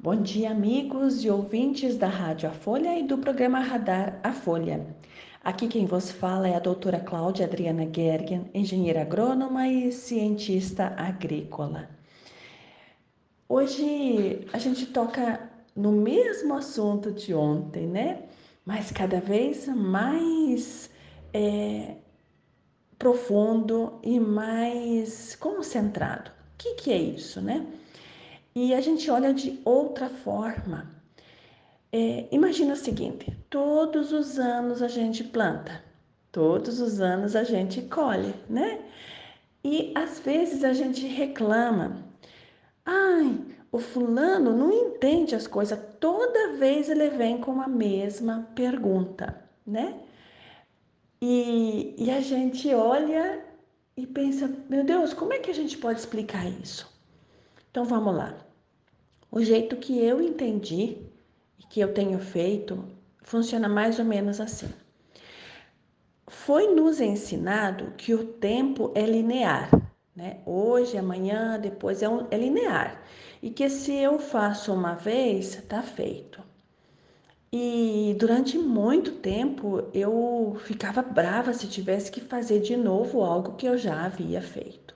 Bom dia, amigos e ouvintes da Rádio A Folha e do programa Radar A Folha. Aqui quem vos fala é a doutora Cláudia Adriana Gergen, engenheira agrônoma e cientista agrícola. Hoje a gente toca no mesmo assunto de ontem, né? Mas cada vez mais é, profundo e mais concentrado. O que, que é isso, né? E a gente olha de outra forma. É, imagina o seguinte: todos os anos a gente planta, todos os anos a gente colhe, né? E às vezes a gente reclama. Ai, o fulano não entende as coisas. Toda vez ele vem com a mesma pergunta, né? E, e a gente olha e pensa: meu Deus, como é que a gente pode explicar isso? Então vamos lá. O jeito que eu entendi e que eu tenho feito funciona mais ou menos assim. Foi nos ensinado que o tempo é linear, né? Hoje, amanhã, depois é, um, é linear. E que se eu faço uma vez, tá feito. E durante muito tempo eu ficava brava se tivesse que fazer de novo algo que eu já havia feito.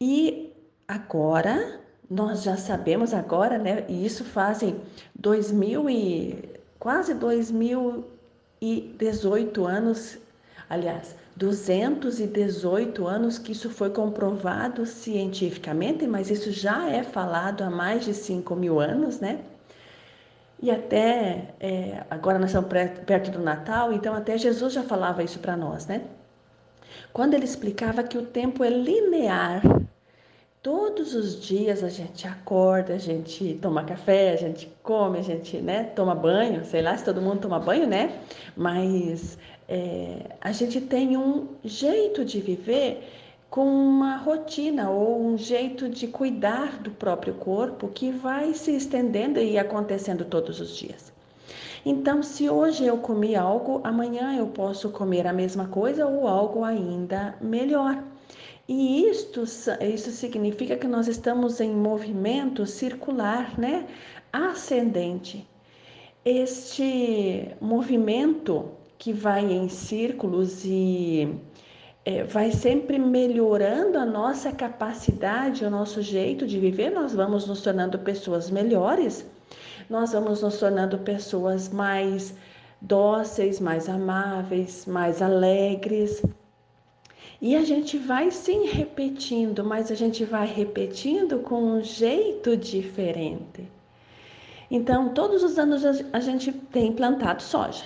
E agora nós já sabemos agora, né? E isso fazem 2000 e quase 2018 anos, aliás, 218 anos que isso foi comprovado cientificamente, mas isso já é falado há mais de 5 mil anos, né? E até é, agora nós estamos perto do Natal, então até Jesus já falava isso para nós, né? Quando ele explicava que o tempo é linear Todos os dias a gente acorda, a gente toma café, a gente come, a gente né, toma banho, sei lá se todo mundo toma banho, né? Mas é, a gente tem um jeito de viver com uma rotina ou um jeito de cuidar do próprio corpo que vai se estendendo e acontecendo todos os dias. Então, se hoje eu comi algo, amanhã eu posso comer a mesma coisa ou algo ainda melhor. E isto, isso significa que nós estamos em movimento circular, né? Ascendente. Este movimento que vai em círculos e é, vai sempre melhorando a nossa capacidade, o nosso jeito de viver, nós vamos nos tornando pessoas melhores, nós vamos nos tornando pessoas mais dóceis, mais amáveis, mais alegres. E a gente vai sim repetindo, mas a gente vai repetindo com um jeito diferente. Então, todos os anos a gente tem plantado soja.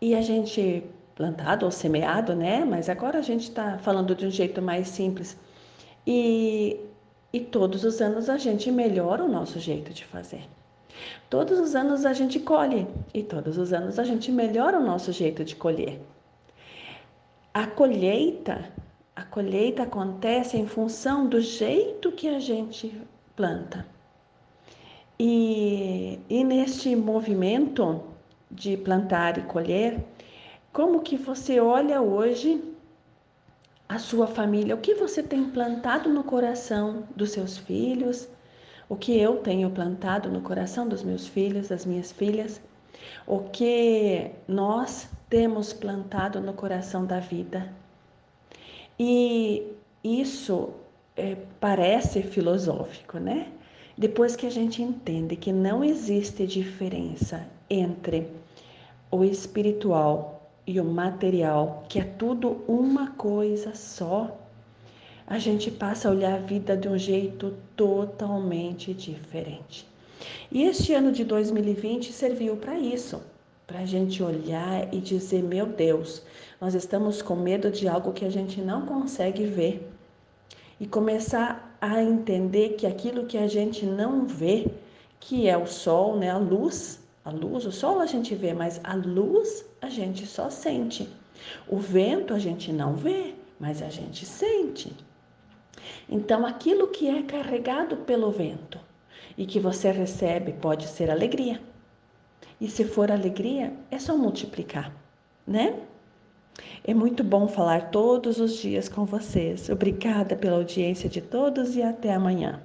E a gente plantado ou semeado, né? Mas agora a gente está falando de um jeito mais simples. E, e todos os anos a gente melhora o nosso jeito de fazer. Todos os anos a gente colhe e todos os anos a gente melhora o nosso jeito de colher. A colheita, a colheita acontece em função do jeito que a gente planta. E, e neste movimento de plantar e colher, como que você olha hoje a sua família? O que você tem plantado no coração dos seus filhos? O que eu tenho plantado no coração dos meus filhos, das minhas filhas? O que nós temos plantado no coração da vida. E isso é, parece filosófico, né? Depois que a gente entende que não existe diferença entre o espiritual e o material, que é tudo uma coisa só, a gente passa a olhar a vida de um jeito totalmente diferente. E este ano de 2020 serviu para isso para a gente olhar e dizer: meu Deus, nós estamos com medo de algo que a gente não consegue ver. E começar a entender que aquilo que a gente não vê, que é o sol, né, a luz, a luz, o sol a gente vê, mas a luz a gente só sente. O vento a gente não vê, mas a gente sente. Então, aquilo que é carregado pelo vento e que você recebe pode ser alegria e se for alegria, é só multiplicar, né? É muito bom falar todos os dias com vocês. Obrigada pela audiência de todos e até amanhã.